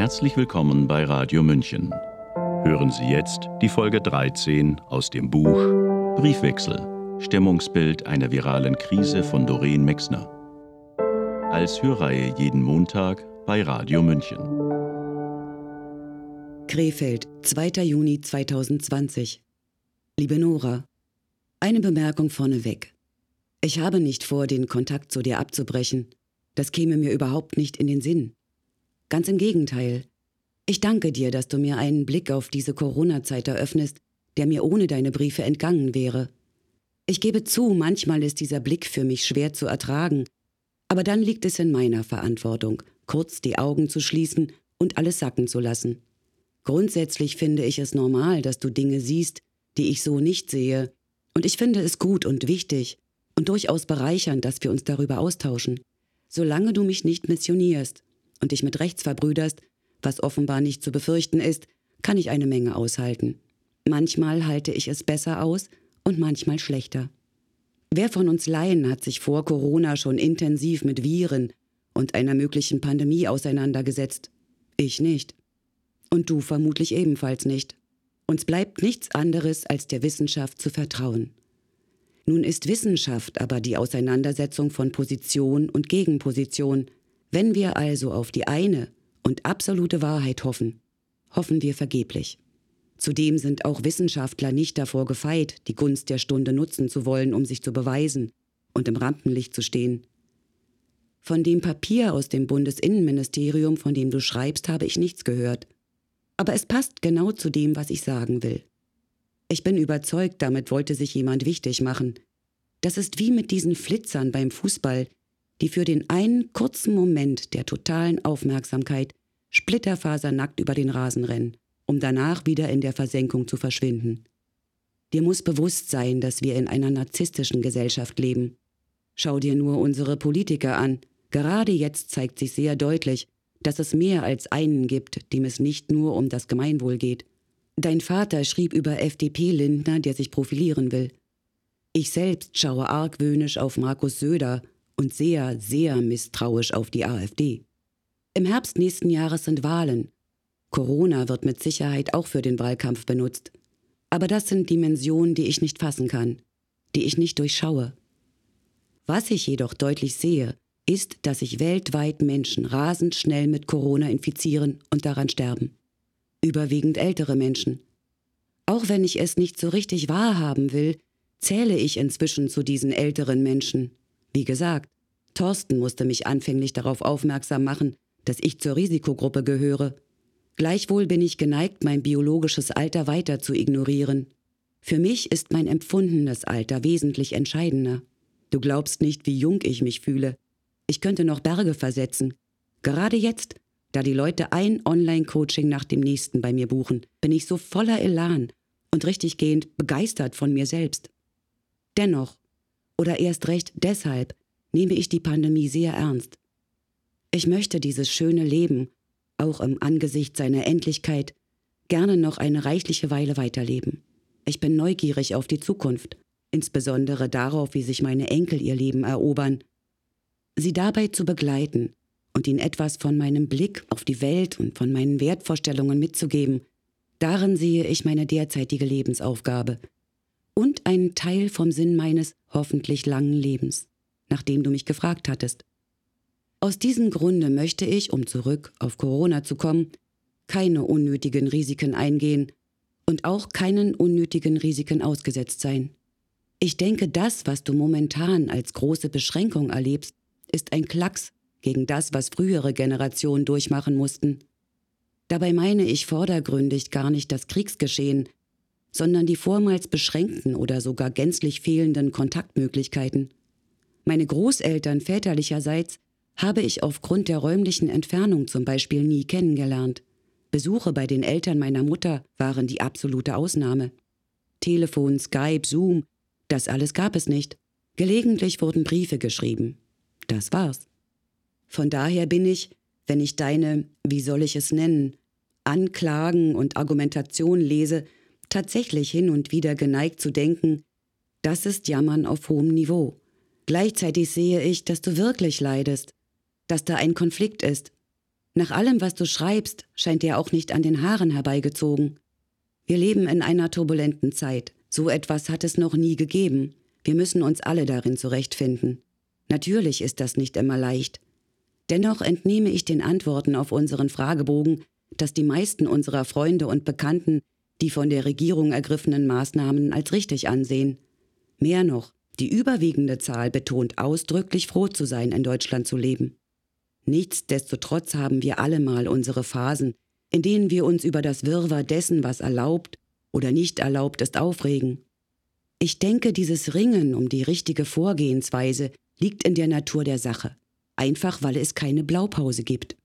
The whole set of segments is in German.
Herzlich willkommen bei Radio München. Hören Sie jetzt die Folge 13 aus dem Buch Briefwechsel. Stimmungsbild einer viralen Krise von Doreen Mexner. Als Hörreihe jeden Montag bei Radio München. Krefeld, 2. Juni 2020. Liebe Nora, eine Bemerkung vorneweg. Ich habe nicht vor, den Kontakt zu dir abzubrechen. Das käme mir überhaupt nicht in den Sinn. Ganz im Gegenteil. Ich danke dir, dass du mir einen Blick auf diese Corona-Zeit eröffnest, der mir ohne deine Briefe entgangen wäre. Ich gebe zu, manchmal ist dieser Blick für mich schwer zu ertragen, aber dann liegt es in meiner Verantwortung, kurz die Augen zu schließen und alles sacken zu lassen. Grundsätzlich finde ich es normal, dass du Dinge siehst, die ich so nicht sehe, und ich finde es gut und wichtig und durchaus bereichernd, dass wir uns darüber austauschen, solange du mich nicht missionierst und dich mit rechts verbrüderst, was offenbar nicht zu befürchten ist, kann ich eine Menge aushalten. Manchmal halte ich es besser aus und manchmal schlechter. Wer von uns Laien hat sich vor Corona schon intensiv mit Viren und einer möglichen Pandemie auseinandergesetzt? Ich nicht. Und du vermutlich ebenfalls nicht. Uns bleibt nichts anderes, als der Wissenschaft zu vertrauen. Nun ist Wissenschaft aber die Auseinandersetzung von Position und Gegenposition. Wenn wir also auf die eine und absolute Wahrheit hoffen, hoffen wir vergeblich. Zudem sind auch Wissenschaftler nicht davor gefeit, die Gunst der Stunde nutzen zu wollen, um sich zu beweisen und im Rampenlicht zu stehen. Von dem Papier aus dem Bundesinnenministerium, von dem du schreibst, habe ich nichts gehört. Aber es passt genau zu dem, was ich sagen will. Ich bin überzeugt, damit wollte sich jemand wichtig machen. Das ist wie mit diesen Flitzern beim Fußball, die für den einen kurzen Moment der totalen Aufmerksamkeit splitterfasernackt über den Rasen rennen, um danach wieder in der Versenkung zu verschwinden. Dir muss bewusst sein, dass wir in einer narzisstischen Gesellschaft leben. Schau dir nur unsere Politiker an. Gerade jetzt zeigt sich sehr deutlich, dass es mehr als einen gibt, dem es nicht nur um das Gemeinwohl geht. Dein Vater schrieb über FDP-Lindner, der sich profilieren will. Ich selbst schaue argwöhnisch auf Markus Söder und sehr, sehr misstrauisch auf die AfD. Im Herbst nächsten Jahres sind Wahlen. Corona wird mit Sicherheit auch für den Wahlkampf benutzt. Aber das sind Dimensionen, die ich nicht fassen kann, die ich nicht durchschaue. Was ich jedoch deutlich sehe, ist, dass sich weltweit Menschen rasend schnell mit Corona infizieren und daran sterben. Überwiegend ältere Menschen. Auch wenn ich es nicht so richtig wahrhaben will, zähle ich inzwischen zu diesen älteren Menschen. Wie gesagt, Thorsten musste mich anfänglich darauf aufmerksam machen, dass ich zur Risikogruppe gehöre. Gleichwohl bin ich geneigt, mein biologisches Alter weiter zu ignorieren. Für mich ist mein empfundenes Alter wesentlich entscheidender. Du glaubst nicht, wie jung ich mich fühle. Ich könnte noch Berge versetzen. Gerade jetzt, da die Leute ein Online-Coaching nach dem nächsten bei mir buchen, bin ich so voller Elan und richtiggehend begeistert von mir selbst. Dennoch oder erst recht deshalb nehme ich die Pandemie sehr ernst. Ich möchte dieses schöne Leben, auch im Angesicht seiner Endlichkeit, gerne noch eine reichliche Weile weiterleben. Ich bin neugierig auf die Zukunft, insbesondere darauf, wie sich meine Enkel ihr Leben erobern. Sie dabei zu begleiten und ihnen etwas von meinem Blick auf die Welt und von meinen Wertvorstellungen mitzugeben, darin sehe ich meine derzeitige Lebensaufgabe, und einen Teil vom Sinn meines hoffentlich langen Lebens, nachdem du mich gefragt hattest. Aus diesem Grunde möchte ich, um zurück auf Corona zu kommen, keine unnötigen Risiken eingehen und auch keinen unnötigen Risiken ausgesetzt sein. Ich denke, das, was du momentan als große Beschränkung erlebst, ist ein Klacks gegen das, was frühere Generationen durchmachen mussten. Dabei meine ich vordergründig gar nicht das Kriegsgeschehen, sondern die vormals beschränkten oder sogar gänzlich fehlenden Kontaktmöglichkeiten. Meine Großeltern väterlicherseits habe ich aufgrund der räumlichen Entfernung zum Beispiel nie kennengelernt. Besuche bei den Eltern meiner Mutter waren die absolute Ausnahme. Telefon, Skype, Zoom, das alles gab es nicht. Gelegentlich wurden Briefe geschrieben. Das war's. Von daher bin ich, wenn ich deine, wie soll ich es nennen, Anklagen und Argumentation lese, tatsächlich hin und wieder geneigt zu denken, das ist Jammern auf hohem Niveau. Gleichzeitig sehe ich, dass du wirklich leidest, dass da ein Konflikt ist. Nach allem, was du schreibst, scheint dir auch nicht an den Haaren herbeigezogen. Wir leben in einer turbulenten Zeit. So etwas hat es noch nie gegeben. Wir müssen uns alle darin zurechtfinden. Natürlich ist das nicht immer leicht. Dennoch entnehme ich den Antworten auf unseren Fragebogen, dass die meisten unserer Freunde und Bekannten die von der Regierung ergriffenen Maßnahmen als richtig ansehen. Mehr noch, die überwiegende Zahl betont ausdrücklich froh zu sein, in Deutschland zu leben. Nichtsdestotrotz haben wir alle mal unsere Phasen, in denen wir uns über das Wirrwarr dessen, was erlaubt oder nicht erlaubt ist, aufregen. Ich denke, dieses Ringen um die richtige Vorgehensweise liegt in der Natur der Sache, einfach weil es keine Blaupause gibt.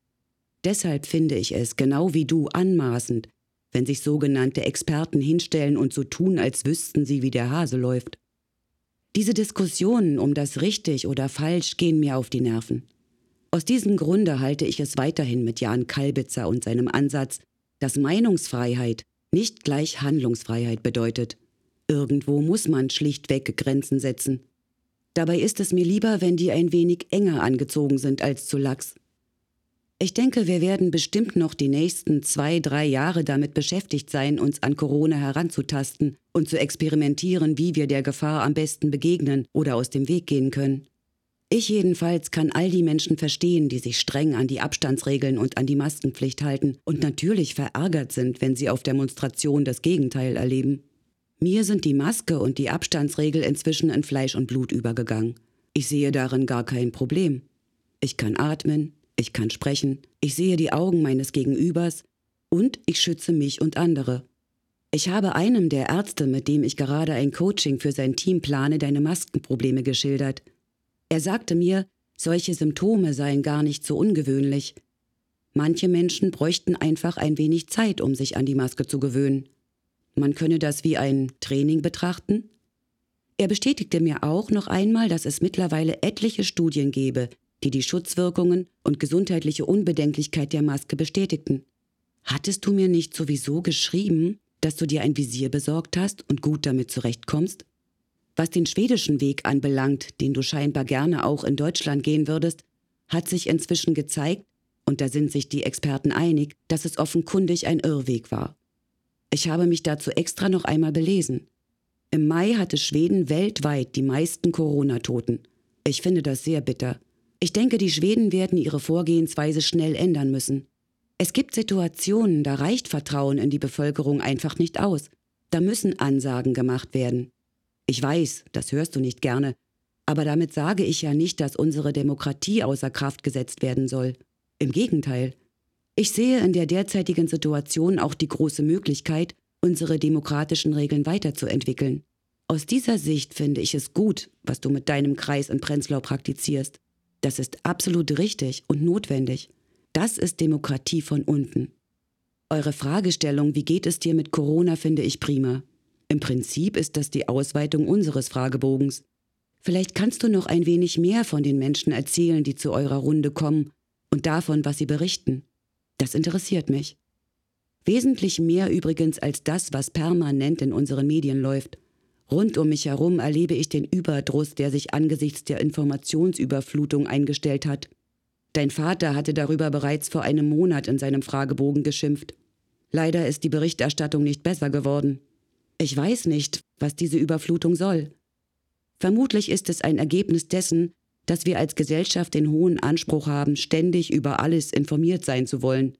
Deshalb finde ich es, genau wie du, anmaßend, wenn sich sogenannte Experten hinstellen und so tun, als wüssten sie, wie der Hase läuft. Diese Diskussionen um das richtig oder falsch gehen mir auf die Nerven. Aus diesem Grunde halte ich es weiterhin mit Jan Kalbitzer und seinem Ansatz, dass Meinungsfreiheit nicht gleich Handlungsfreiheit bedeutet. Irgendwo muss man schlichtweg Grenzen setzen. Dabei ist es mir lieber, wenn die ein wenig enger angezogen sind als zu lax. Ich denke, wir werden bestimmt noch die nächsten zwei, drei Jahre damit beschäftigt sein, uns an Corona heranzutasten und zu experimentieren, wie wir der Gefahr am besten begegnen oder aus dem Weg gehen können. Ich jedenfalls kann all die Menschen verstehen, die sich streng an die Abstandsregeln und an die Maskenpflicht halten und natürlich verärgert sind, wenn sie auf Demonstration das Gegenteil erleben. Mir sind die Maske und die Abstandsregel inzwischen in Fleisch und Blut übergegangen. Ich sehe darin gar kein Problem. Ich kann atmen, ich kann sprechen, ich sehe die Augen meines Gegenübers und ich schütze mich und andere. Ich habe einem der Ärzte, mit dem ich gerade ein Coaching für sein Team plane, deine Maskenprobleme geschildert. Er sagte mir, solche Symptome seien gar nicht so ungewöhnlich. Manche Menschen bräuchten einfach ein wenig Zeit, um sich an die Maske zu gewöhnen. Man könne das wie ein Training betrachten. Er bestätigte mir auch noch einmal, dass es mittlerweile etliche Studien gebe, die die Schutzwirkungen und gesundheitliche Unbedenklichkeit der Maske bestätigten. Hattest du mir nicht sowieso geschrieben, dass du dir ein Visier besorgt hast und gut damit zurechtkommst? Was den schwedischen Weg anbelangt, den du scheinbar gerne auch in Deutschland gehen würdest, hat sich inzwischen gezeigt, und da sind sich die Experten einig, dass es offenkundig ein Irrweg war. Ich habe mich dazu extra noch einmal belesen. Im Mai hatte Schweden weltweit die meisten Corona-Toten. Ich finde das sehr bitter. Ich denke, die Schweden werden ihre Vorgehensweise schnell ändern müssen. Es gibt Situationen, da reicht Vertrauen in die Bevölkerung einfach nicht aus. Da müssen Ansagen gemacht werden. Ich weiß, das hörst du nicht gerne, aber damit sage ich ja nicht, dass unsere Demokratie außer Kraft gesetzt werden soll. Im Gegenteil. Ich sehe in der derzeitigen Situation auch die große Möglichkeit, unsere demokratischen Regeln weiterzuentwickeln. Aus dieser Sicht finde ich es gut, was du mit deinem Kreis in Prenzlau praktizierst. Das ist absolut richtig und notwendig. Das ist Demokratie von unten. Eure Fragestellung, wie geht es dir mit Corona, finde ich prima. Im Prinzip ist das die Ausweitung unseres Fragebogens. Vielleicht kannst du noch ein wenig mehr von den Menschen erzählen, die zu eurer Runde kommen und davon, was sie berichten. Das interessiert mich. Wesentlich mehr übrigens als das, was permanent in unseren Medien läuft. Rund um mich herum erlebe ich den Überdruss, der sich angesichts der Informationsüberflutung eingestellt hat. Dein Vater hatte darüber bereits vor einem Monat in seinem Fragebogen geschimpft. Leider ist die Berichterstattung nicht besser geworden. Ich weiß nicht, was diese Überflutung soll. Vermutlich ist es ein Ergebnis dessen, dass wir als Gesellschaft den hohen Anspruch haben, ständig über alles informiert sein zu wollen.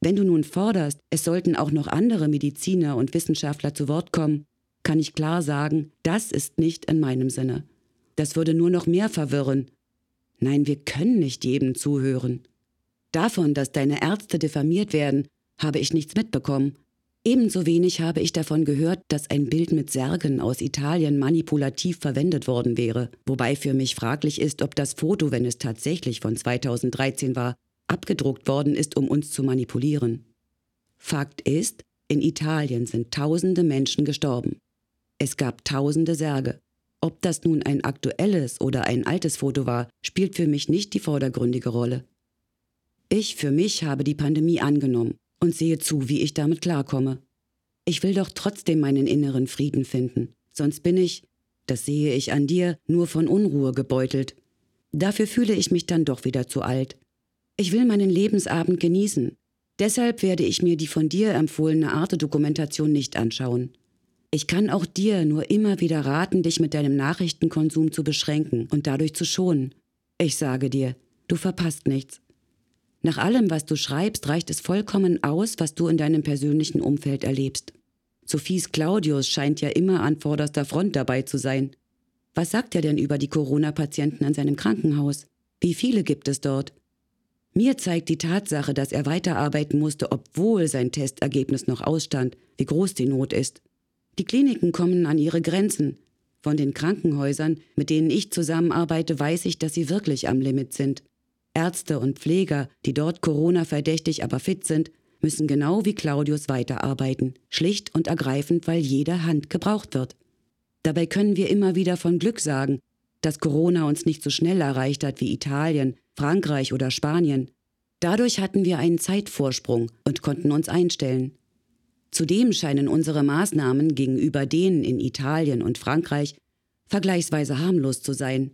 Wenn du nun forderst, es sollten auch noch andere Mediziner und Wissenschaftler zu Wort kommen, kann ich klar sagen, das ist nicht in meinem Sinne. Das würde nur noch mehr verwirren. Nein, wir können nicht jedem zuhören. Davon, dass deine Ärzte diffamiert werden, habe ich nichts mitbekommen. Ebenso wenig habe ich davon gehört, dass ein Bild mit Särgen aus Italien manipulativ verwendet worden wäre, wobei für mich fraglich ist, ob das Foto, wenn es tatsächlich von 2013 war, abgedruckt worden ist, um uns zu manipulieren. Fakt ist, in Italien sind tausende Menschen gestorben. Es gab tausende Särge. Ob das nun ein aktuelles oder ein altes Foto war, spielt für mich nicht die vordergründige Rolle. Ich für mich habe die Pandemie angenommen und sehe zu, wie ich damit klarkomme. Ich will doch trotzdem meinen inneren Frieden finden, sonst bin ich, das sehe ich an dir, nur von Unruhe gebeutelt. Dafür fühle ich mich dann doch wieder zu alt. Ich will meinen Lebensabend genießen. Deshalb werde ich mir die von dir empfohlene Arte-Dokumentation nicht anschauen. Ich kann auch dir nur immer wieder raten, dich mit deinem Nachrichtenkonsum zu beschränken und dadurch zu schonen. Ich sage dir, du verpasst nichts. Nach allem, was du schreibst, reicht es vollkommen aus, was du in deinem persönlichen Umfeld erlebst. Sophies Claudius scheint ja immer an vorderster Front dabei zu sein. Was sagt er denn über die Corona-Patienten an seinem Krankenhaus? Wie viele gibt es dort? Mir zeigt die Tatsache, dass er weiterarbeiten musste, obwohl sein Testergebnis noch ausstand, wie groß die Not ist. Die Kliniken kommen an ihre Grenzen. Von den Krankenhäusern, mit denen ich zusammenarbeite, weiß ich, dass sie wirklich am Limit sind. Ärzte und Pfleger, die dort Corona verdächtig, aber fit sind, müssen genau wie Claudius weiterarbeiten, schlicht und ergreifend, weil jede Hand gebraucht wird. Dabei können wir immer wieder von Glück sagen, dass Corona uns nicht so schnell erreicht hat wie Italien, Frankreich oder Spanien. Dadurch hatten wir einen Zeitvorsprung und konnten uns einstellen. Zudem scheinen unsere Maßnahmen gegenüber denen in Italien und Frankreich vergleichsweise harmlos zu sein.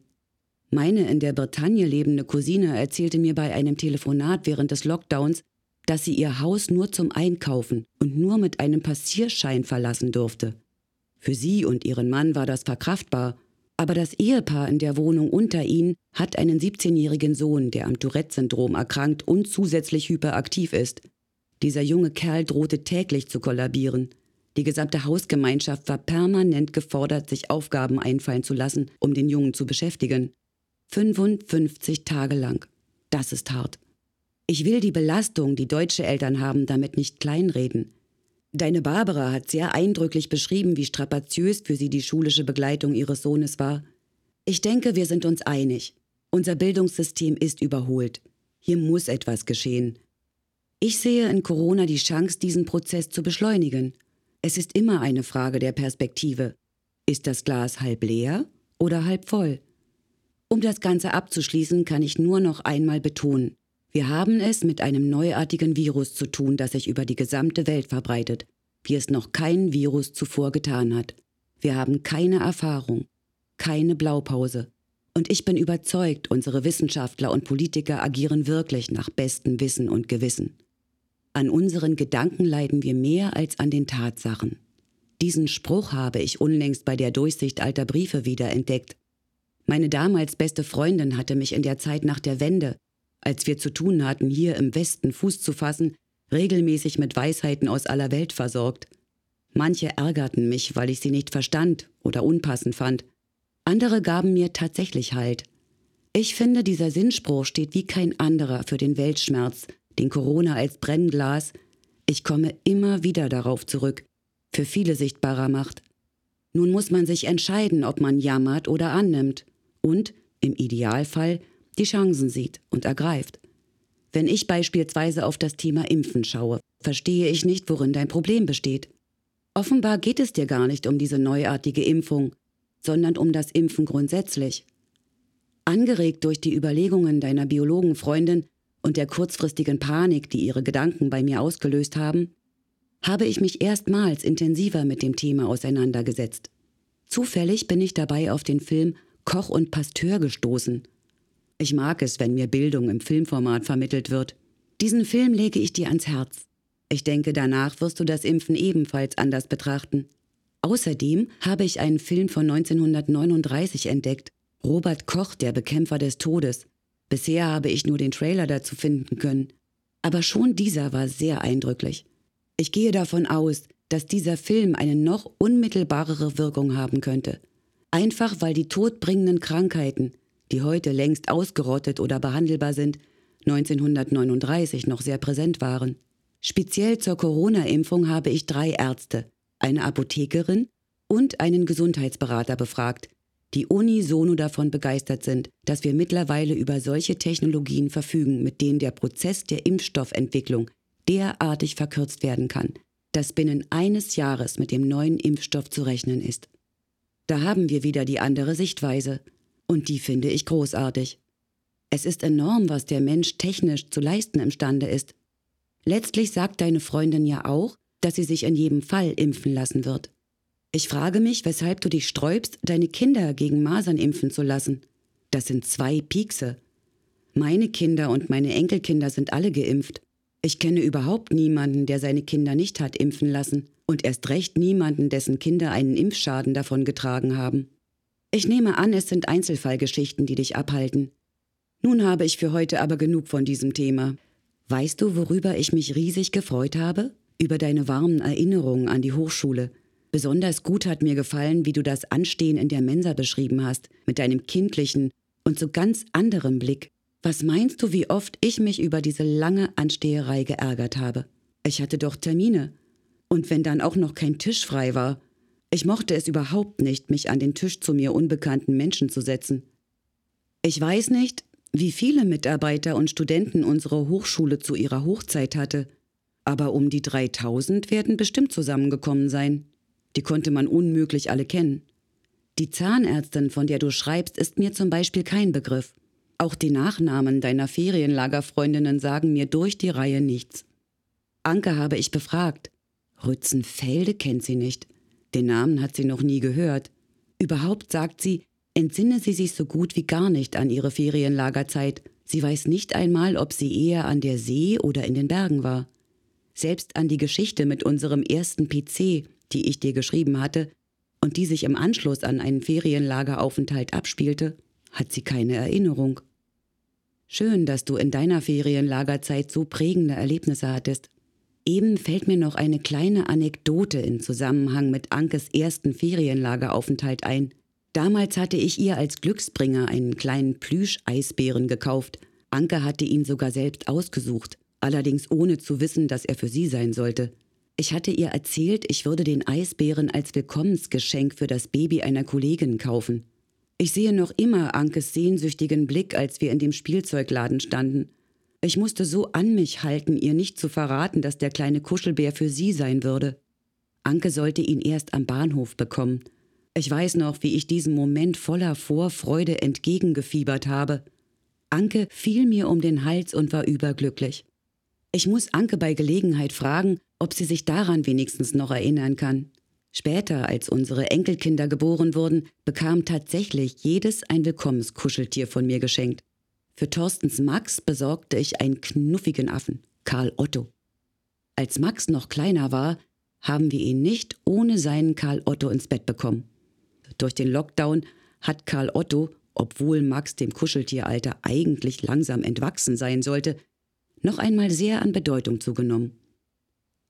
Meine in der Bretagne lebende Cousine erzählte mir bei einem Telefonat während des Lockdowns, dass sie ihr Haus nur zum Einkaufen und nur mit einem Passierschein verlassen durfte. Für sie und ihren Mann war das verkraftbar, aber das Ehepaar in der Wohnung unter ihnen hat einen 17-jährigen Sohn, der am Tourette-Syndrom erkrankt und zusätzlich hyperaktiv ist. Dieser junge Kerl drohte täglich zu kollabieren. Die gesamte Hausgemeinschaft war permanent gefordert, sich Aufgaben einfallen zu lassen, um den Jungen zu beschäftigen. 55 Tage lang. Das ist hart. Ich will die Belastung, die deutsche Eltern haben, damit nicht kleinreden. Deine Barbara hat sehr eindrücklich beschrieben, wie strapaziös für sie die schulische Begleitung ihres Sohnes war. Ich denke, wir sind uns einig. Unser Bildungssystem ist überholt. Hier muss etwas geschehen. Ich sehe in Corona die Chance, diesen Prozess zu beschleunigen. Es ist immer eine Frage der Perspektive. Ist das Glas halb leer oder halb voll? Um das Ganze abzuschließen, kann ich nur noch einmal betonen, wir haben es mit einem neuartigen Virus zu tun, das sich über die gesamte Welt verbreitet, wie es noch kein Virus zuvor getan hat. Wir haben keine Erfahrung, keine Blaupause. Und ich bin überzeugt, unsere Wissenschaftler und Politiker agieren wirklich nach bestem Wissen und Gewissen. An unseren Gedanken leiden wir mehr als an den Tatsachen. Diesen Spruch habe ich unlängst bei der Durchsicht alter Briefe wiederentdeckt. Meine damals beste Freundin hatte mich in der Zeit nach der Wende, als wir zu tun hatten, hier im Westen Fuß zu fassen, regelmäßig mit Weisheiten aus aller Welt versorgt. Manche ärgerten mich, weil ich sie nicht verstand oder unpassend fand. Andere gaben mir tatsächlich Halt. Ich finde, dieser Sinnspruch steht wie kein anderer für den Weltschmerz, den Corona als Brennglas, ich komme immer wieder darauf zurück, für viele sichtbarer macht. Nun muss man sich entscheiden, ob man jammert oder annimmt und, im Idealfall, die Chancen sieht und ergreift. Wenn ich beispielsweise auf das Thema Impfen schaue, verstehe ich nicht, worin dein Problem besteht. Offenbar geht es dir gar nicht um diese neuartige Impfung, sondern um das Impfen grundsätzlich. Angeregt durch die Überlegungen deiner Biologenfreundin und der kurzfristigen Panik, die ihre Gedanken bei mir ausgelöst haben, habe ich mich erstmals intensiver mit dem Thema auseinandergesetzt. Zufällig bin ich dabei auf den Film Koch und Pasteur gestoßen. Ich mag es, wenn mir Bildung im Filmformat vermittelt wird. Diesen Film lege ich dir ans Herz. Ich denke, danach wirst du das Impfen ebenfalls anders betrachten. Außerdem habe ich einen Film von 1939 entdeckt. Robert Koch, der Bekämpfer des Todes. Bisher habe ich nur den Trailer dazu finden können. Aber schon dieser war sehr eindrücklich. Ich gehe davon aus, dass dieser Film eine noch unmittelbarere Wirkung haben könnte. Einfach weil die todbringenden Krankheiten, die heute längst ausgerottet oder behandelbar sind, 1939 noch sehr präsent waren. Speziell zur Corona-Impfung habe ich drei Ärzte, eine Apothekerin und einen Gesundheitsberater befragt, die unisono davon begeistert sind, dass wir mittlerweile über solche Technologien verfügen, mit denen der Prozess der Impfstoffentwicklung derartig verkürzt werden kann, dass binnen eines Jahres mit dem neuen Impfstoff zu rechnen ist. Da haben wir wieder die andere Sichtweise, und die finde ich großartig. Es ist enorm, was der Mensch technisch zu leisten imstande ist. Letztlich sagt deine Freundin ja auch, dass sie sich in jedem Fall impfen lassen wird. Ich frage mich, weshalb du dich sträubst, deine Kinder gegen Masern impfen zu lassen. Das sind zwei Piekse. Meine Kinder und meine Enkelkinder sind alle geimpft. Ich kenne überhaupt niemanden, der seine Kinder nicht hat impfen lassen und erst recht niemanden, dessen Kinder einen Impfschaden davon getragen haben. Ich nehme an, es sind Einzelfallgeschichten, die dich abhalten. Nun habe ich für heute aber genug von diesem Thema. Weißt du, worüber ich mich riesig gefreut habe? Über deine warmen Erinnerungen an die Hochschule. Besonders gut hat mir gefallen, wie du das Anstehen in der Mensa beschrieben hast, mit deinem kindlichen und so ganz anderem Blick. Was meinst du, wie oft ich mich über diese lange Ansteherei geärgert habe? Ich hatte doch Termine. Und wenn dann auch noch kein Tisch frei war. Ich mochte es überhaupt nicht, mich an den Tisch zu mir unbekannten Menschen zu setzen. Ich weiß nicht, wie viele Mitarbeiter und Studenten unsere Hochschule zu ihrer Hochzeit hatte, aber um die 3000 werden bestimmt zusammengekommen sein. Die konnte man unmöglich alle kennen. Die Zahnärztin, von der du schreibst, ist mir zum Beispiel kein Begriff. Auch die Nachnamen deiner Ferienlagerfreundinnen sagen mir durch die Reihe nichts. Anke habe ich befragt. Rützenfelde kennt sie nicht. Den Namen hat sie noch nie gehört. Überhaupt sagt sie, entsinne sie sich so gut wie gar nicht an ihre Ferienlagerzeit. Sie weiß nicht einmal, ob sie eher an der See oder in den Bergen war. Selbst an die Geschichte mit unserem ersten PC, die ich dir geschrieben hatte und die sich im Anschluss an einen Ferienlageraufenthalt abspielte, hat sie keine Erinnerung. Schön, dass du in deiner Ferienlagerzeit so prägende Erlebnisse hattest. Eben fällt mir noch eine kleine Anekdote in Zusammenhang mit Ankes ersten Ferienlageraufenthalt ein. Damals hatte ich ihr als Glücksbringer einen kleinen Plüsch-Eisbären gekauft. Anke hatte ihn sogar selbst ausgesucht, allerdings ohne zu wissen, dass er für sie sein sollte. Ich hatte ihr erzählt, ich würde den Eisbären als Willkommensgeschenk für das Baby einer Kollegin kaufen. Ich sehe noch immer Ankes sehnsüchtigen Blick, als wir in dem Spielzeugladen standen. Ich musste so an mich halten, ihr nicht zu verraten, dass der kleine Kuschelbär für sie sein würde. Anke sollte ihn erst am Bahnhof bekommen. Ich weiß noch, wie ich diesem Moment voller Vorfreude entgegengefiebert habe. Anke fiel mir um den Hals und war überglücklich. Ich muss Anke bei Gelegenheit fragen, ob sie sich daran wenigstens noch erinnern kann. Später, als unsere Enkelkinder geboren wurden, bekam tatsächlich jedes ein Willkommenskuscheltier von mir geschenkt. Für Thorstens Max besorgte ich einen knuffigen Affen, Karl Otto. Als Max noch kleiner war, haben wir ihn nicht ohne seinen Karl Otto ins Bett bekommen. Durch den Lockdown hat Karl Otto, obwohl Max dem Kuscheltieralter eigentlich langsam entwachsen sein sollte, noch einmal sehr an Bedeutung zugenommen.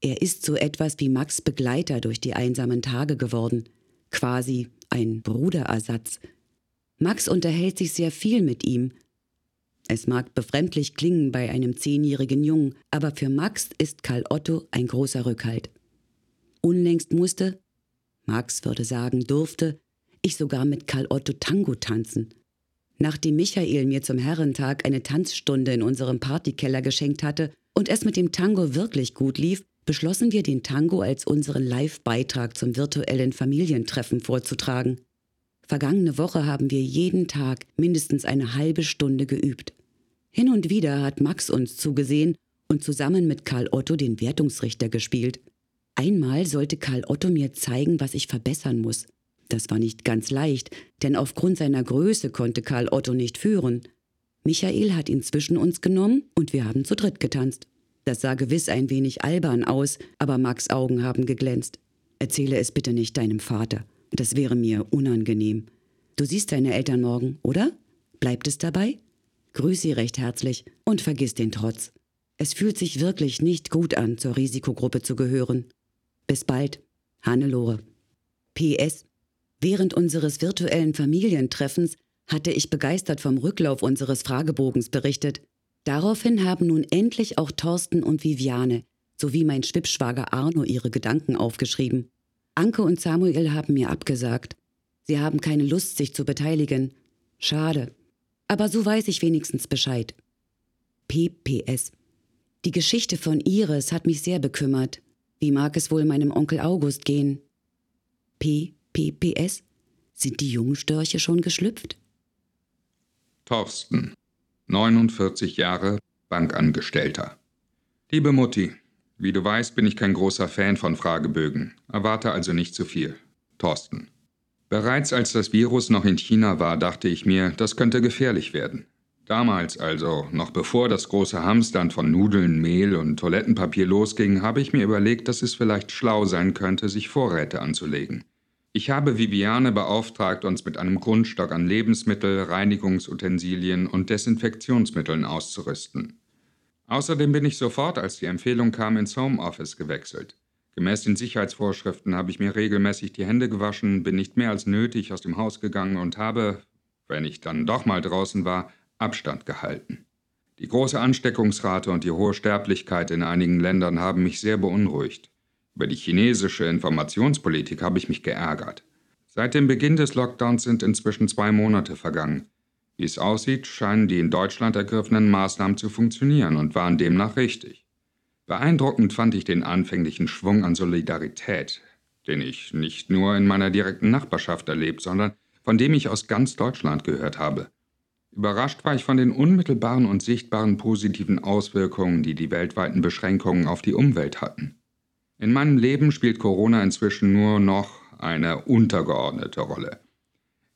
Er ist so etwas wie Max Begleiter durch die einsamen Tage geworden, quasi ein Bruderersatz. Max unterhält sich sehr viel mit ihm. Es mag befremdlich klingen bei einem zehnjährigen Jungen, aber für Max ist Karl Otto ein großer Rückhalt. Unlängst musste, Max würde sagen durfte, ich sogar mit Karl Otto Tango tanzen. Nachdem Michael mir zum Herrentag eine Tanzstunde in unserem Partykeller geschenkt hatte und es mit dem Tango wirklich gut lief, beschlossen wir den Tango als unseren Live-Beitrag zum virtuellen Familientreffen vorzutragen. Vergangene Woche haben wir jeden Tag mindestens eine halbe Stunde geübt. Hin und wieder hat Max uns zugesehen und zusammen mit Karl Otto den Wertungsrichter gespielt. Einmal sollte Karl Otto mir zeigen, was ich verbessern muss. Das war nicht ganz leicht, denn aufgrund seiner Größe konnte Karl Otto nicht führen. Michael hat ihn zwischen uns genommen und wir haben zu dritt getanzt. Das sah gewiss ein wenig albern aus, aber Max Augen haben geglänzt. Erzähle es bitte nicht deinem Vater. Das wäre mir unangenehm. Du siehst deine Eltern morgen, oder? Bleibt es dabei? Grüß sie recht herzlich und vergiss den Trotz. Es fühlt sich wirklich nicht gut an, zur Risikogruppe zu gehören. Bis bald, Hannelore. PS Während unseres virtuellen Familientreffens hatte ich begeistert vom Rücklauf unseres Fragebogens berichtet. Daraufhin haben nun endlich auch Thorsten und Viviane sowie mein Schwippschwager Arno ihre Gedanken aufgeschrieben. Anke und Samuel haben mir abgesagt. Sie haben keine Lust, sich zu beteiligen. Schade. Aber so weiß ich wenigstens Bescheid. PPS. Die Geschichte von Iris hat mich sehr bekümmert. Wie mag es wohl meinem Onkel August gehen? P. PPS? Sind die jungen Störche schon geschlüpft? Thorsten, 49 Jahre, Bankangestellter. Liebe Mutti, wie du weißt, bin ich kein großer Fan von Fragebögen. Erwarte also nicht zu viel. Thorsten. Bereits als das Virus noch in China war, dachte ich mir, das könnte gefährlich werden. Damals also, noch bevor das große Hamstern von Nudeln, Mehl und Toilettenpapier losging, habe ich mir überlegt, dass es vielleicht schlau sein könnte, sich Vorräte anzulegen. Ich habe Viviane beauftragt, uns mit einem Grundstock an Lebensmittel, Reinigungsutensilien und Desinfektionsmitteln auszurüsten. Außerdem bin ich sofort, als die Empfehlung kam, ins Homeoffice gewechselt. Gemäß den Sicherheitsvorschriften habe ich mir regelmäßig die Hände gewaschen, bin nicht mehr als nötig aus dem Haus gegangen und habe, wenn ich dann doch mal draußen war, Abstand gehalten. Die große Ansteckungsrate und die hohe Sterblichkeit in einigen Ländern haben mich sehr beunruhigt. Über die chinesische Informationspolitik habe ich mich geärgert. Seit dem Beginn des Lockdowns sind inzwischen zwei Monate vergangen. Wie es aussieht, scheinen die in Deutschland ergriffenen Maßnahmen zu funktionieren und waren demnach richtig. Beeindruckend fand ich den anfänglichen Schwung an Solidarität, den ich nicht nur in meiner direkten Nachbarschaft erlebt, sondern von dem ich aus ganz Deutschland gehört habe. Überrascht war ich von den unmittelbaren und sichtbaren positiven Auswirkungen, die die weltweiten Beschränkungen auf die Umwelt hatten. In meinem Leben spielt Corona inzwischen nur noch eine untergeordnete Rolle.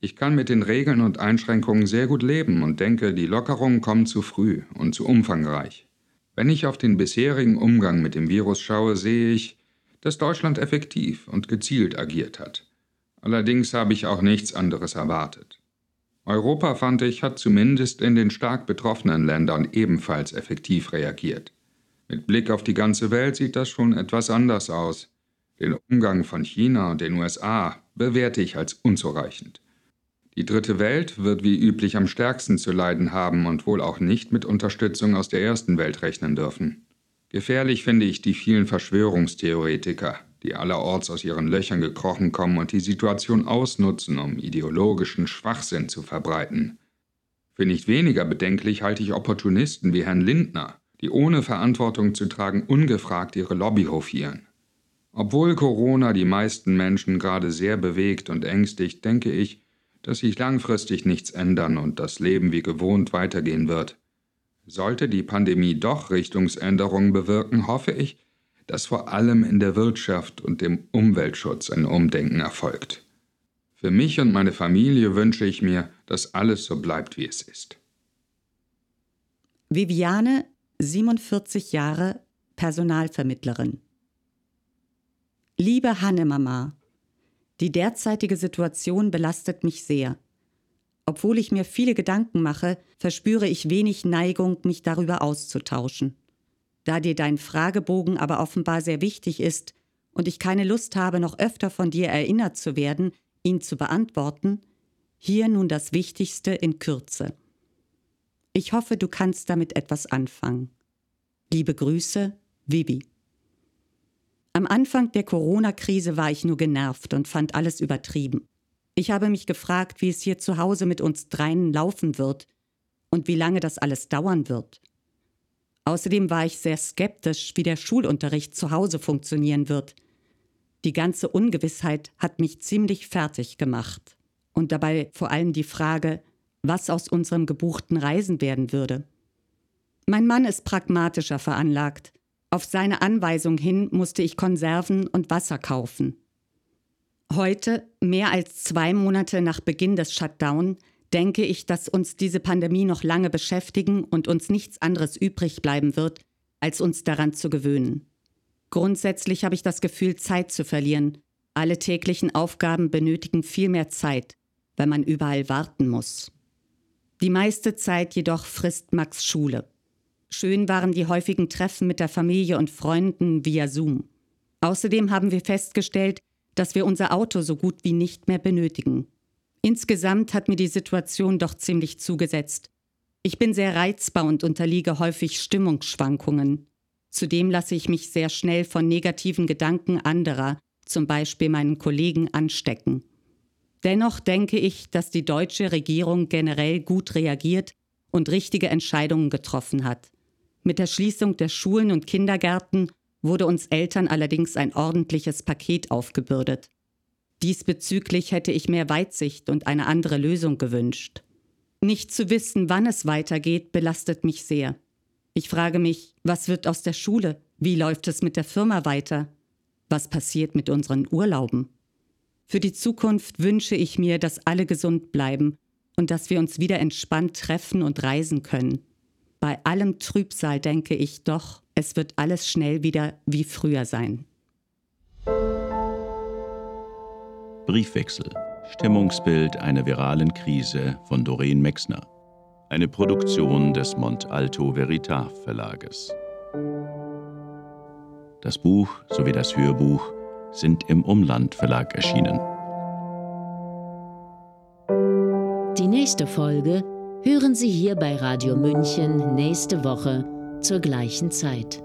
Ich kann mit den Regeln und Einschränkungen sehr gut leben und denke, die Lockerungen kommen zu früh und zu umfangreich. Wenn ich auf den bisherigen Umgang mit dem Virus schaue, sehe ich, dass Deutschland effektiv und gezielt agiert hat. Allerdings habe ich auch nichts anderes erwartet. Europa, fand ich, hat zumindest in den stark betroffenen Ländern ebenfalls effektiv reagiert. Mit Blick auf die ganze Welt sieht das schon etwas anders aus. Den Umgang von China und den USA bewerte ich als unzureichend. Die dritte Welt wird wie üblich am stärksten zu leiden haben und wohl auch nicht mit Unterstützung aus der ersten Welt rechnen dürfen. Gefährlich finde ich die vielen Verschwörungstheoretiker, die allerorts aus ihren Löchern gekrochen kommen und die Situation ausnutzen, um ideologischen Schwachsinn zu verbreiten. Für nicht weniger bedenklich halte ich Opportunisten wie Herrn Lindner, die ohne Verantwortung zu tragen ungefragt ihre Lobby hofieren. Obwohl Corona die meisten Menschen gerade sehr bewegt und ängstigt, denke ich, dass sich langfristig nichts ändern und das Leben wie gewohnt weitergehen wird. Sollte die Pandemie doch Richtungsänderungen bewirken, hoffe ich, dass vor allem in der Wirtschaft und dem Umweltschutz ein Umdenken erfolgt. Für mich und meine Familie wünsche ich mir, dass alles so bleibt, wie es ist. Viviane, 47 Jahre, Personalvermittlerin. Liebe Hannemama, die derzeitige Situation belastet mich sehr. Obwohl ich mir viele Gedanken mache, verspüre ich wenig Neigung, mich darüber auszutauschen. Da dir dein Fragebogen aber offenbar sehr wichtig ist und ich keine Lust habe, noch öfter von dir erinnert zu werden, ihn zu beantworten, hier nun das Wichtigste in Kürze. Ich hoffe, du kannst damit etwas anfangen. Liebe Grüße, Vivi. Am Anfang der Corona-Krise war ich nur genervt und fand alles übertrieben. Ich habe mich gefragt, wie es hier zu Hause mit uns dreien laufen wird und wie lange das alles dauern wird. Außerdem war ich sehr skeptisch, wie der Schulunterricht zu Hause funktionieren wird. Die ganze Ungewissheit hat mich ziemlich fertig gemacht. Und dabei vor allem die Frage, was aus unserem gebuchten Reisen werden würde. Mein Mann ist pragmatischer veranlagt. Auf seine Anweisung hin musste ich Konserven und Wasser kaufen. Heute, mehr als zwei Monate nach Beginn des Shutdown, denke ich, dass uns diese Pandemie noch lange beschäftigen und uns nichts anderes übrig bleiben wird, als uns daran zu gewöhnen. Grundsätzlich habe ich das Gefühl, Zeit zu verlieren. Alle täglichen Aufgaben benötigen viel mehr Zeit, weil man überall warten muss. Die meiste Zeit jedoch frisst Max Schule. Schön waren die häufigen Treffen mit der Familie und Freunden via Zoom. Außerdem haben wir festgestellt, dass wir unser Auto so gut wie nicht mehr benötigen. Insgesamt hat mir die Situation doch ziemlich zugesetzt. Ich bin sehr reizbar und unterliege häufig Stimmungsschwankungen. Zudem lasse ich mich sehr schnell von negativen Gedanken anderer, zum Beispiel meinen Kollegen, anstecken. Dennoch denke ich, dass die deutsche Regierung generell gut reagiert und richtige Entscheidungen getroffen hat. Mit der Schließung der Schulen und Kindergärten wurde uns Eltern allerdings ein ordentliches Paket aufgebürdet. Diesbezüglich hätte ich mehr Weitsicht und eine andere Lösung gewünscht. Nicht zu wissen, wann es weitergeht, belastet mich sehr. Ich frage mich, was wird aus der Schule? Wie läuft es mit der Firma weiter? Was passiert mit unseren Urlauben? Für die Zukunft wünsche ich mir, dass alle gesund bleiben und dass wir uns wieder entspannt treffen und reisen können. Bei allem Trübsal denke ich doch, es wird alles schnell wieder wie früher sein. Briefwechsel. Stimmungsbild einer viralen Krise von Doreen Mexner. Eine Produktion des Mont Alto Verlages. Das Buch sowie das Hörbuch sind im Umland Verlag erschienen. Die nächste Folge hören Sie hier bei Radio München nächste Woche zur gleichen Zeit.